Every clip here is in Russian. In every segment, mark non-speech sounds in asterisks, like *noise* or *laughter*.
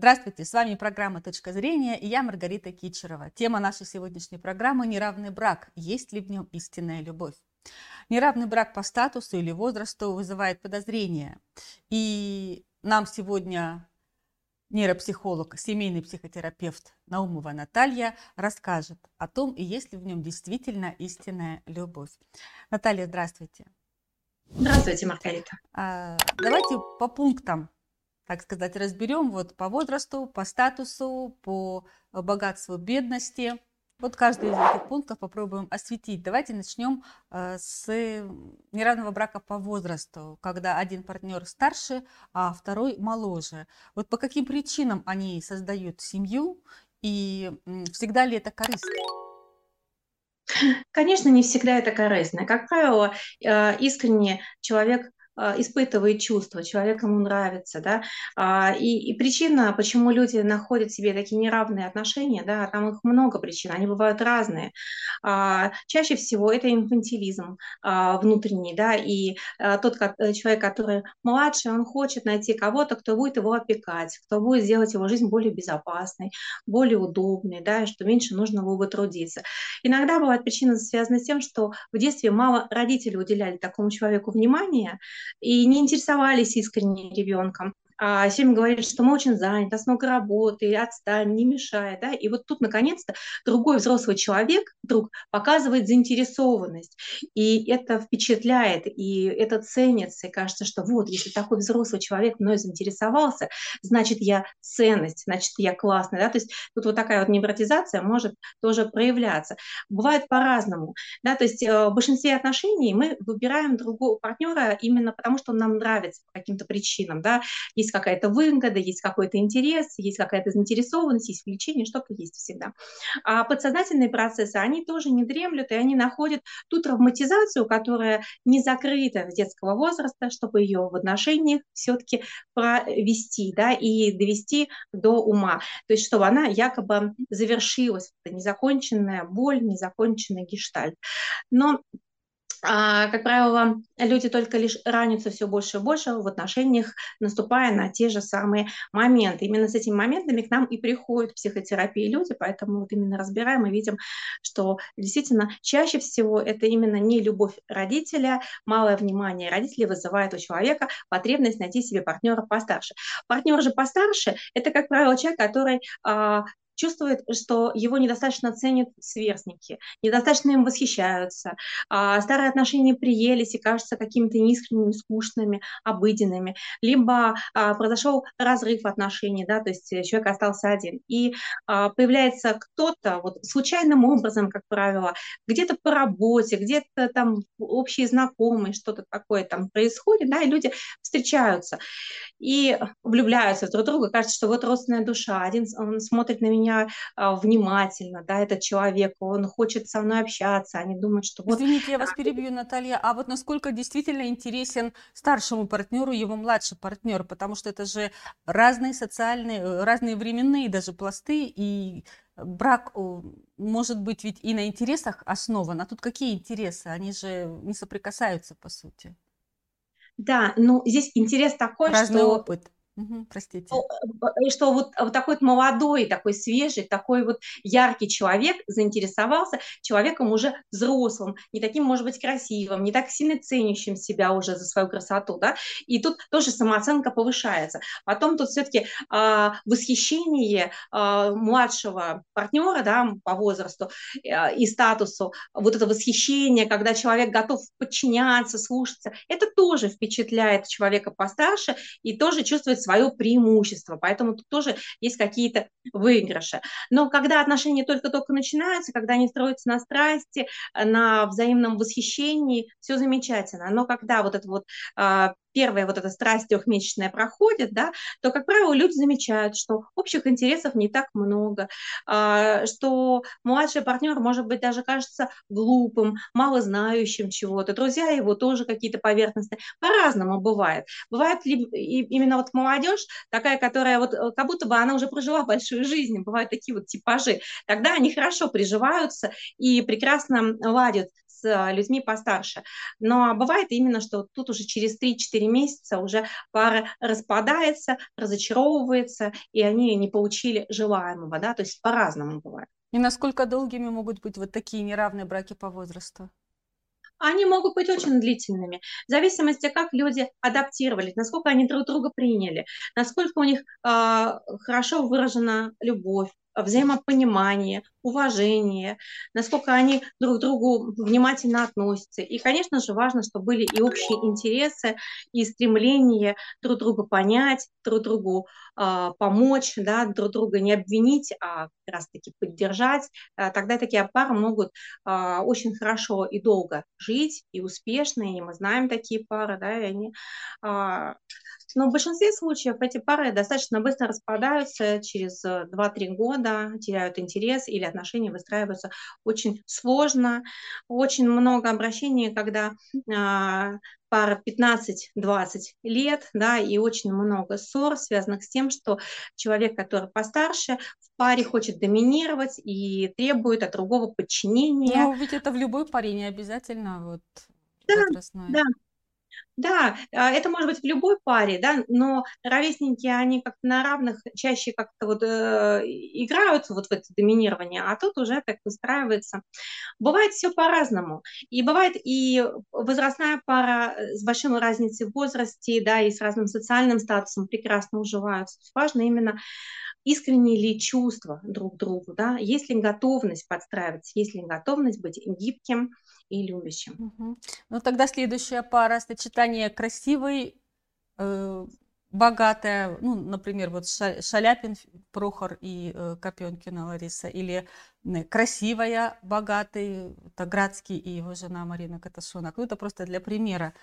Здравствуйте, с вами программа «Точка зрения» и я Маргарита Кичерова. Тема нашей сегодняшней программы – неравный брак. Есть ли в нем истинная любовь? Неравный брак по статусу или возрасту вызывает подозрения. И нам сегодня нейропсихолог, семейный психотерапевт Наумова Наталья расскажет о том, есть ли в нем действительно истинная любовь. Наталья, здравствуйте. Здравствуйте, Маргарита. А, давайте по пунктам, так сказать, разберем вот по возрасту, по статусу, по богатству, бедности. Вот каждый из этих пунктов попробуем осветить. Давайте начнем э, с неравного брака по возрасту, когда один партнер старше, а второй моложе. Вот по каким причинам они создают семью и всегда ли это корыстно? Конечно, не всегда это корыстно. Как правило, э, искренне человек испытывает чувства, человек ему нравится, да, а, и, и причина, почему люди находят себе такие неравные отношения, да, там их много причин, они бывают разные. А, чаще всего это инфантилизм внутренний, да, и тот э, человек, который младше, он хочет найти кого-то, кто будет его опекать, кто будет сделать его жизнь более безопасной, более удобной, да, и что меньше нужно было бы трудиться. Иногда бывает причина связана с тем, что в детстве мало родителей уделяли такому человеку внимания, и не интересовались искренне ребенком а семья говорит, что мы очень заняты, нас много работы, отстань, не мешай, да, и вот тут, наконец-то, другой взрослый человек вдруг показывает заинтересованность, и это впечатляет, и это ценится, и кажется, что вот, если такой взрослый человек мной заинтересовался, значит, я ценность, значит, я классный, да, то есть тут вот такая вот невротизация может тоже проявляться. Бывает по-разному, да, то есть э, в большинстве отношений мы выбираем другого партнера именно потому, что он нам нравится по каким-то причинам, да, есть есть какая-то выгода, есть какой-то интерес, есть какая-то заинтересованность, есть влечение, что-то есть всегда. А подсознательные процессы, они тоже не дремлют, и они находят ту травматизацию, которая не закрыта с детского возраста, чтобы ее в отношениях все-таки провести, да, и довести до ума. То есть, чтобы она якобы завершилась, это незаконченная боль, незаконченный гештальт. Но а, как правило, люди только лишь ранятся все больше и больше в отношениях, наступая на те же самые моменты. Именно с этими моментами к нам и приходят психотерапии люди, поэтому вот именно разбираем и видим, что действительно чаще всего это именно не любовь родителя, малое внимание родителей вызывает у человека потребность найти себе партнера постарше. Партнер же постарше – это, как правило, человек, который а, чувствует, что его недостаточно ценят сверстники, недостаточно им восхищаются, а старые отношения приелись и кажутся какими-то неискренними, скучными, обыденными, либо а, произошел разрыв отношений, да, то есть человек остался один. И а, появляется кто-то вот случайным образом, как правило, где-то по работе, где-то там общие знакомые, что-то такое там происходит, да, и люди встречаются и влюбляются друг в друга, кажется, что вот родственная душа, один он смотрит на меня меня а, внимательно, да, этот человек, он хочет со мной общаться, они думают, что вот... Извините, я вас перебью, Наталья, а вот насколько действительно интересен старшему партнеру его младший партнер, потому что это же разные социальные, разные временные даже пласты, и брак может быть ведь и на интересах основан, а тут какие интересы? Они же не соприкасаются, по сути. Да, ну здесь интерес такой, Разный что... опыт Простите. И что вот, вот такой вот молодой, такой свежий, такой вот яркий человек заинтересовался человеком уже взрослым, не таким, может быть, красивым, не так сильно ценящим себя уже за свою красоту, да, и тут тоже самооценка повышается. Потом тут все-таки а, восхищение а, младшего партнера, да, по возрасту а, и статусу, вот это восхищение, когда человек готов подчиняться, слушаться, это тоже впечатляет человека постарше и тоже чувствует свое преимущество, поэтому тут тоже есть какие-то выигрыши. Но когда отношения только-только начинаются, когда они строятся на страсти, на взаимном восхищении, все замечательно. Но когда вот это вот а, первая вот эта страсть трехмесячная проходит, да, то, как правило, люди замечают, что общих интересов не так много, а, что младший партнер, может быть, даже кажется глупым, мало знающим чего-то, друзья его тоже какие-то поверхностные. По-разному бывает. Бывает ли именно вот молодежь такая, которая вот э, как будто бы она уже прожила большую жизнь, бывают такие вот типажи. Тогда они хорошо приживаются и прекрасно ладят с а, людьми постарше. Но бывает именно, что тут уже через 3-4 месяца уже пара распадается, разочаровывается, и они не получили желаемого, да, то есть по-разному бывает. И насколько долгими могут быть вот такие неравные браки по возрасту? Они могут быть очень длительными, в зависимости, как люди адаптировались, насколько они друг друга приняли, насколько у них э, хорошо выражена любовь, взаимопонимание, уважение, насколько они друг к другу внимательно относятся. И, конечно же, важно, чтобы были и общие интересы, и стремление друг друга понять, друг другу э, помочь, да, друг друга не обвинить, а как раз-таки поддержать. Э, тогда такие пары могут э, очень хорошо и долго жить, и успешно, и мы знаем такие пары, да, и они э, но в большинстве случаев эти пары достаточно быстро распадаются, через 2-3 э, года теряют интерес или отношения выстраиваются очень сложно. Очень много обращений, когда а, пара 15-20 лет, да, и очень много ссор, связанных с тем, что человек, который постарше, в паре хочет доминировать и требует от другого подчинения. Ну, ведь это в любой паре не обязательно вот да, возрастной. Да, да, а, это может быть в любой паре, да, но ровесники, они как-то на равных чаще как-то вот э, играют вот в это доминирование, а тут уже так выстраивается. Бывает все по-разному. И бывает и возрастная пара э, с большой разницей в возрасте, да, и с разным социальным статусом прекрасно уживаются. Важно именно искренние ли чувства друг к другу, да, есть ли готовность подстраиваться, есть ли готовность быть гибким и любящим. Ну тогда следующая пара сочетание красивой, э, богатая, ну, например, вот Шаляпин Прохор и э, Копенкина Лариса, или э, красивая, богатый, это Градский и его жена Марина Каташонок. Ну, это просто для примера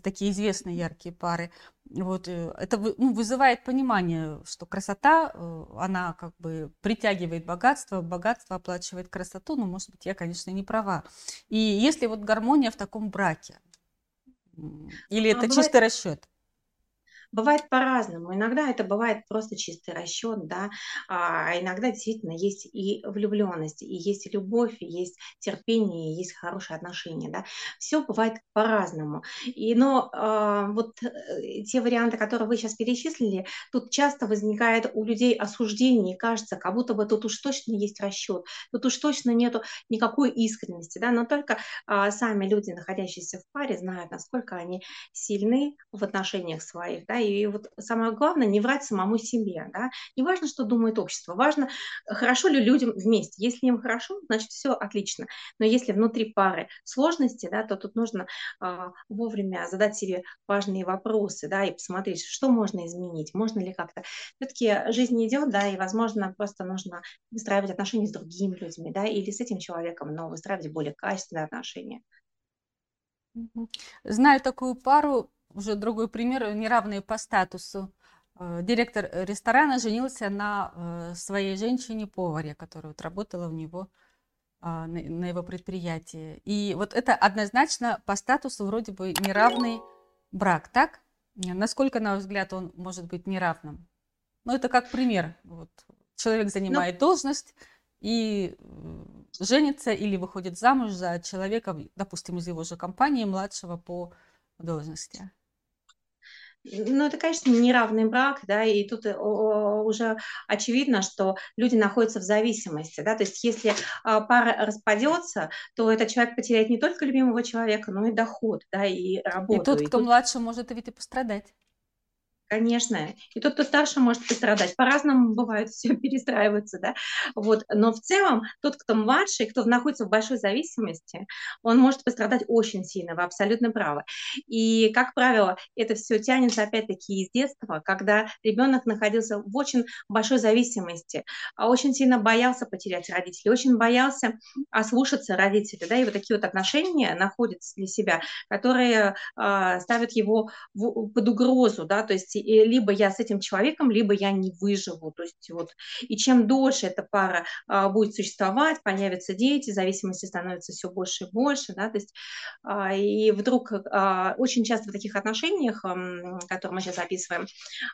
такие известные яркие пары. Вот, э, это ну, вызывает понимание, что красота, э, она как бы притягивает богатство, богатство оплачивает красоту, но, может быть, я, конечно, не права. И если вот гармония в таком браке, или а это бывает... чистый расчет? Бывает по-разному. Иногда это бывает просто чистый расчет, да, а иногда действительно есть и влюбленность, и есть любовь, и есть терпение, и есть хорошие отношения, да. Все бывает по-разному. И, но а, вот э, те варианты, которые вы сейчас перечислили, тут часто возникает у людей осуждение, и кажется, как будто бы тут уж точно есть расчет, тут уж точно нету никакой искренности, да, но только а, сами люди, находящиеся в паре, знают, насколько они сильны в отношениях своих, да, и вот самое главное не врать самому себе, да, не важно, что думает общество, важно, хорошо ли людям вместе, если им хорошо, значит, все отлично, но если внутри пары сложности, да, то тут нужно а, вовремя задать себе важные вопросы, да, и посмотреть, что можно изменить, можно ли как-то, все-таки жизнь идет, да, и, возможно, просто нужно выстраивать отношения с другими людьми, да, или с этим человеком, но выстраивать более качественные отношения. Знаю такую пару, уже другой пример, неравные по статусу. Э, директор ресторана женился на э, своей женщине-поваре, которая вот работала у него а, на его предприятии. И вот это однозначно по статусу вроде бы неравный брак, так? Насколько, на ваш взгляд, он может быть неравным? Ну, это как пример. Вот. Человек занимает Но... должность и женится или выходит замуж за человека, допустим, из его же компании, младшего по должности. Ну, это, конечно, неравный брак, да, и тут э, уже очевидно, что люди находятся в зависимости, да, то есть если а, пара распадется, то этот человек потеряет не только любимого человека, но и доход, да, и работу. И тот, и кто тут... младше, может ведь и пострадать. Конечно. И тот, кто старше, может пострадать. По-разному бывает, *laughs* все перестраивается, да. Вот. Но в целом тот, кто младший, кто находится в большой зависимости, он может пострадать очень сильно, вы абсолютно правы. И, как правило, это все тянется опять-таки из детства, когда ребенок находился в очень большой зависимости, а очень сильно боялся потерять родителей, очень боялся ослушаться родителей, да, и вот такие вот отношения находятся для себя, которые э, ставят его в, под угрозу, да, то есть либо я с этим человеком, либо я не выживу. То есть вот, и чем дольше эта пара а, будет существовать, появятся дети, зависимости становится все больше и больше, да, то есть а, и вдруг а, очень часто в таких отношениях, которые мы сейчас описываем,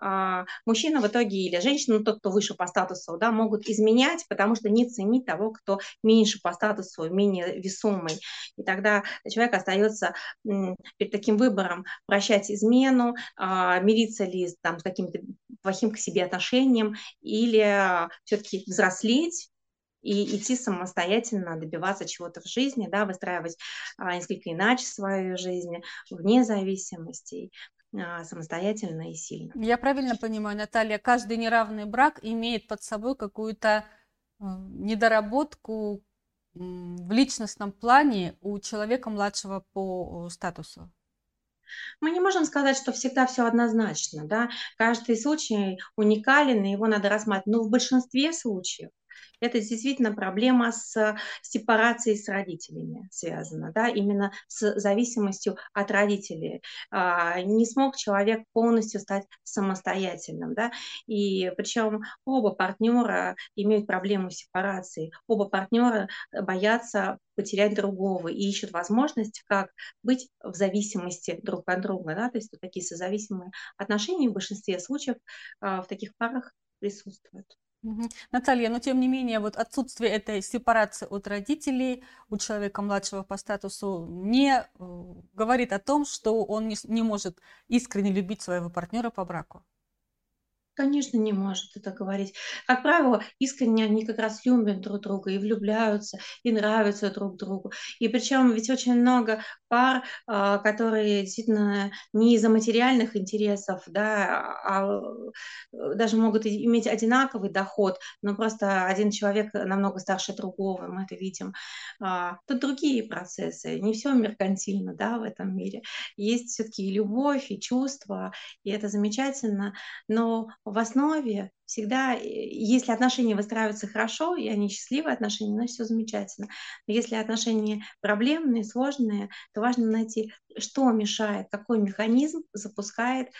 а, мужчина в итоге или женщина, ну, тот, кто выше по статусу, да, могут изменять, потому что не ценить того, кто меньше по статусу, менее весомый. И тогда человек остается перед таким выбором прощать измену, мириться ли там, с каким-то плохим к себе отношением или все-таки взрослеть и идти самостоятельно, добиваться чего-то в жизни, да, выстраивать а, несколько иначе свою жизнь, вне зависимостей, а, самостоятельно и сильно. Я правильно понимаю, Наталья, каждый неравный брак имеет под собой какую-то э, недоработку в личностном плане у человека младшего по статусу? Мы не можем сказать, что всегда все однозначно, да. Каждый случай уникален, и его надо рассматривать. Но в большинстве случаев это действительно проблема с сепарацией с родителями связана, да, именно с зависимостью от родителей. А, не смог человек полностью стать самостоятельным, да, и причем оба партнера имеют проблему с сепарацией, оба партнера боятся потерять другого и ищут возможность, как быть в зависимости друг от друга, да, то есть такие созависимые отношения в большинстве случаев а, в таких парах присутствуют. Наталья, но тем не менее, вот отсутствие этой сепарации от родителей у человека младшего по статусу не э, говорит о том, что он не, не может искренне любить своего партнера по браку. Конечно, не может это говорить. Как правило, искренне они как раз любят друг друга и влюбляются, и нравятся друг другу. И причем ведь очень много пар, а, которые действительно не из-за материальных интересов, да, а э, даже могут иметь одинаковый доход, но просто один человек намного старше другого, мы это видим. А, тут другие процессы, не все меркантильно, да, в этом мире. Есть все-таки и любовь, и чувства, и это замечательно, но в основе всегда, э, если отношения выстраиваются хорошо, и они счастливые отношения, значит, все замечательно. Но если отношения проблемные, сложные, то важно найти, что мешает, какой механизм запускает э,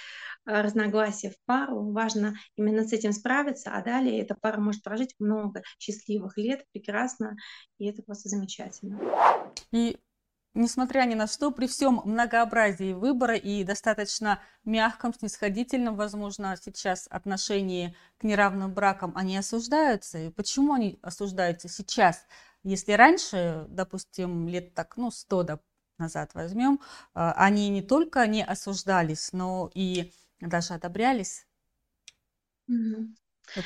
разногласия в пару. Важно именно с этим справиться, а далее эта пара может прожить много счастливых лет, прекрасно, и это просто замечательно. И Несмотря ни на что, при всем многообразии выбора и достаточно мягком, снисходительном, возможно, сейчас отношении к неравным бракам, они осуждаются. И почему они осуждаются сейчас? Если раньше, допустим, лет так, ну, сто назад возьмем, а, они не только не осуждались, но и даже одобрялись. Угу.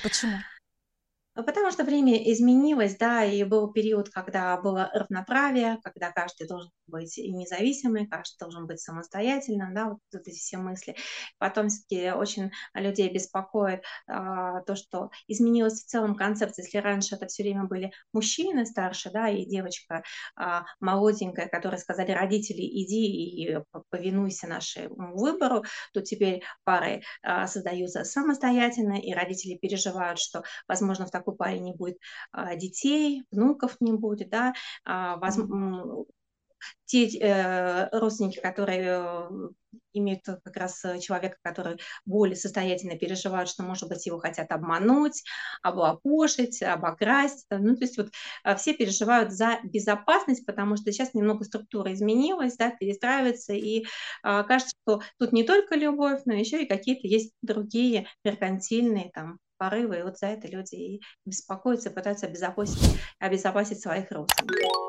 Почему? Ну, потому что время изменилось, да, и был период, когда было равноправие, когда каждый должен быть независимый, каждый должен быть самостоятельным, да, вот эти все мысли. Потом все-таки очень людей беспокоит а, то, что изменилась в целом концепция. Если раньше это все время были мужчины старше, да, и девочка а, молоденькая, которые сказали родители, иди и повинуйся нашему выбору, то теперь пары а, создаются самостоятельно, и родители переживают, что, возможно, в такой парень не будет а, детей, внуков не будет, да, а, воз... те э, родственники, которые э, имеют как раз человека, который более состоятельно переживают, что, может быть, его хотят обмануть, облапошить, обокрасть. Ну, то есть вот а, все переживают за безопасность, потому что сейчас немного структура изменилась, да, перестраивается, и а, кажется, что тут не только любовь, но еще и какие-то есть другие меркантильные там порывы, и вот за это люди и беспокоятся, пытаются обезопасить, обезопасить своих родственников.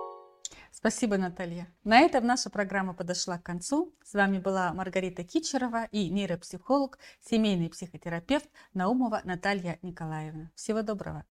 Спасибо, Наталья. На этом наша программа подошла к концу. С вами была Маргарита Кичерова и нейропсихолог, семейный психотерапевт Наумова Наталья Николаевна. Всего доброго.